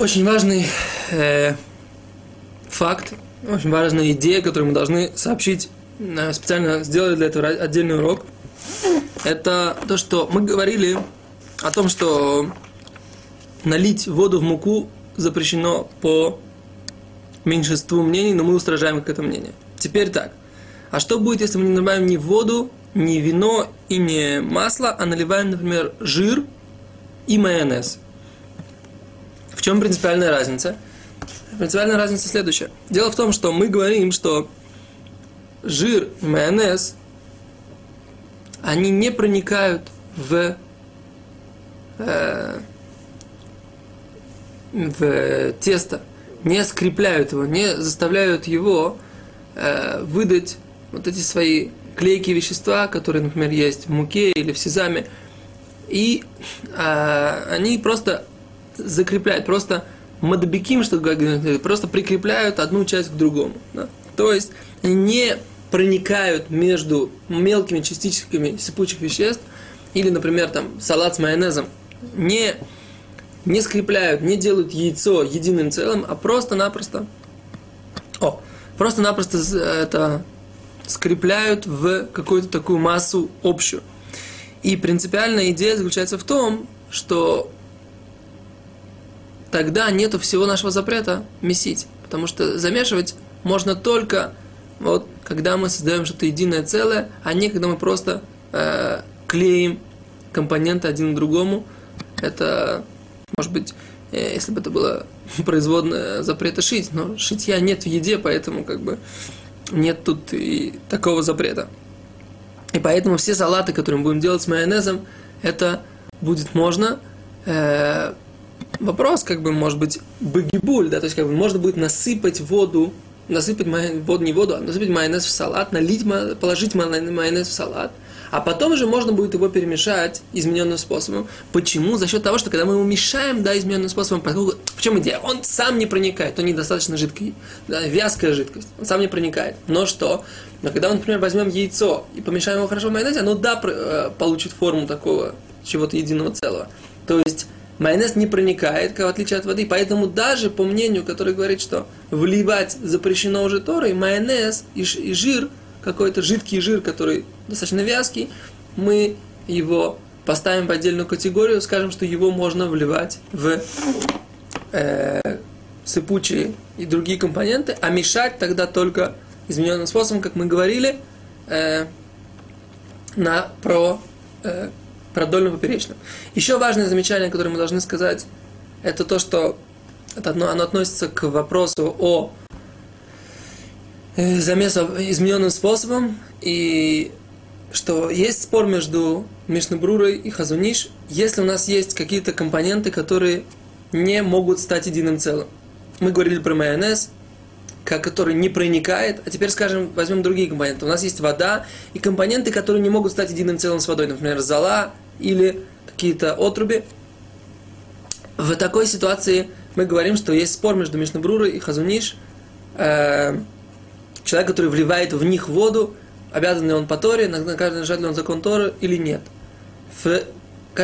Очень важный э, факт, очень важная идея, которую мы должны сообщить, э, специально сделали для этого отдельный урок. Это то, что мы говорили о том, что налить воду в муку запрещено по меньшинству мнений, но мы устражаем к этому мнению. Теперь так. А что будет, если мы не наливаем ни воду, ни вино и не масло, а наливаем, например, жир и майонез? Чем принципиальная разница? Принципиальная разница следующая. Дело в том, что мы говорим, что жир и майонез, они не проникают в, э, в тесто, не скрепляют его, не заставляют его э, выдать вот эти свои клейкие вещества, которые, например, есть в муке или в сезаме, и э, они просто закрепляют, просто мадабиким, что просто прикрепляют одну часть к другому. Да? То есть не проникают между мелкими частичками сыпучих веществ, или, например, там, салат с майонезом, не, не скрепляют, не делают яйцо единым целым, а просто-напросто, о, просто-напросто это скрепляют в какую-то такую массу общую. И принципиальная идея заключается в том, что тогда нету всего нашего запрета месить. Потому что замешивать можно только вот, когда мы создаем что-то единое целое, а не когда мы просто э, клеим компоненты один к другому. Это, может быть, э, если бы это было производное запрета шить, но шитья нет в еде, поэтому как бы нет тут и такого запрета. И поэтому все салаты, которые мы будем делать с майонезом, это будет можно. Э, вопрос, как бы, может быть, багибуль, да, то есть, как бы, можно будет насыпать воду, насыпать майонез, воду, не воду, а насыпать майонез в салат, налить, положить майонез в салат, а потом уже можно будет его перемешать измененным способом. Почему? За счет того, что когда мы его мешаем, да, измененным способом, в чем идея? Он сам не проникает, он недостаточно жидкий, да, вязкая жидкость, он сам не проникает. Но что? Но когда мы, например, возьмем яйцо и помешаем его хорошо в майонезе, оно, да, э, получит форму такого чего-то единого целого. То есть майонез не проникает, в отличие от воды. Поэтому даже по мнению, который говорит, что вливать запрещено уже Торой, майонез и, и жир, какой-то жидкий жир, который достаточно вязкий, мы его поставим в отдельную категорию, скажем, что его можно вливать в э, сыпучие и другие компоненты, а мешать тогда только измененным способом, как мы говорили, э, на про э, продольно поперечном. Еще важное замечание, которое мы должны сказать, это то, что это одно, оно относится к вопросу о э, замесу измененным способом, и что есть спор между Мишнабрурой и Хазуниш, если у нас есть какие-то компоненты, которые не могут стать единым целым. Мы говорили про майонез, который не проникает. А теперь, скажем, возьмем другие компоненты. У нас есть вода и компоненты, которые не могут стать единым целым с водой. Например, зола или какие-то отруби. В такой ситуации мы говорим, что есть спор между Мишнабрурой и Хазуниш. Э, человек, который вливает в них воду, обязан ли он по Торе, нарушает ли он закон Торы или нет. В,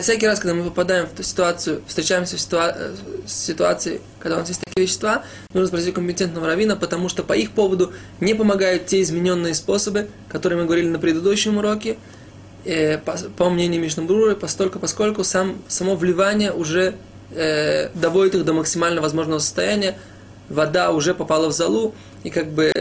всякий раз, когда мы попадаем в эту ситуацию, встречаемся в ситуа- э, ситуации, когда у нас есть такие вещества, нужно спросить компетентного равина, потому что по их поводу не помогают те измененные способы, которые мы говорили на предыдущем уроке, э, по, по мнению Мишнабруры, постольку, поскольку сам, само вливание уже э, доводит их до максимально возможного состояния, вода уже попала в залу, и как бы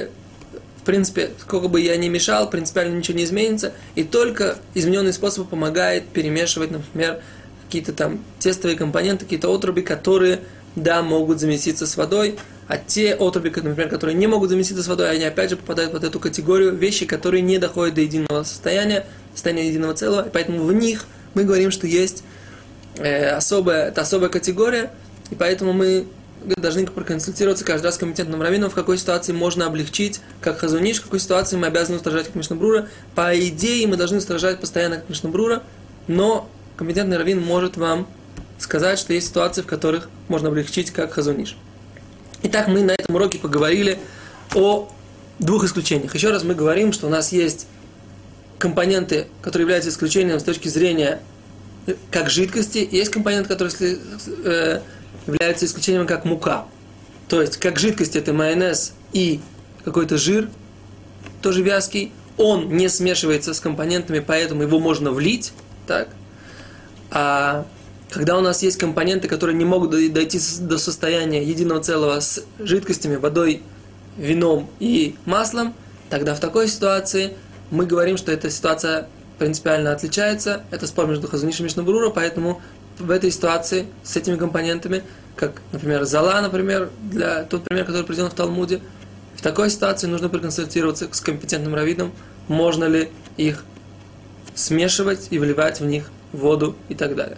в принципе, сколько бы я ни мешал, принципиально ничего не изменится, и только измененный способ помогает перемешивать, например, какие-то там тестовые компоненты, какие-то отруби, которые, да, могут заместиться с водой, а те отруби, например, которые не могут заместиться с водой, они опять же попадают под эту категорию вещи, которые не доходят до единого состояния, состояния единого целого, и поэтому в них мы говорим, что есть э, особая, это особая категория, и поэтому мы должны проконсультироваться каждый раз с компетентным раввином, в какой ситуации можно облегчить, как хазуниш, в какой ситуации мы обязаны устражать как Мишнабрура. По идее, мы должны устражать постоянно как Мишнабрура, но компетентный раввин может вам сказать, что есть ситуации, в которых можно облегчить как хазуниш. Итак, мы на этом уроке поговорили о двух исключениях. Еще раз мы говорим, что у нас есть компоненты, которые являются исключением с точки зрения э, как жидкости, есть компоненты, которые э, являются исключением как мука. То есть, как жидкость это майонез и какой-то жир, тоже вязкий, он не смешивается с компонентами, поэтому его можно влить, так? А когда у нас есть компоненты, которые не могут дойти до состояния единого целого с жидкостями, водой, вином и маслом, тогда в такой ситуации мы говорим, что эта ситуация принципиально отличается. Это спор между Хазуниш и Мишнабрура, поэтому в этой ситуации с этими компонентами, как, например, зала, например, для тот пример, который приведен в Талмуде, в такой ситуации нужно проконсультироваться с компетентным раввином, можно ли их смешивать и вливать в них воду и так далее.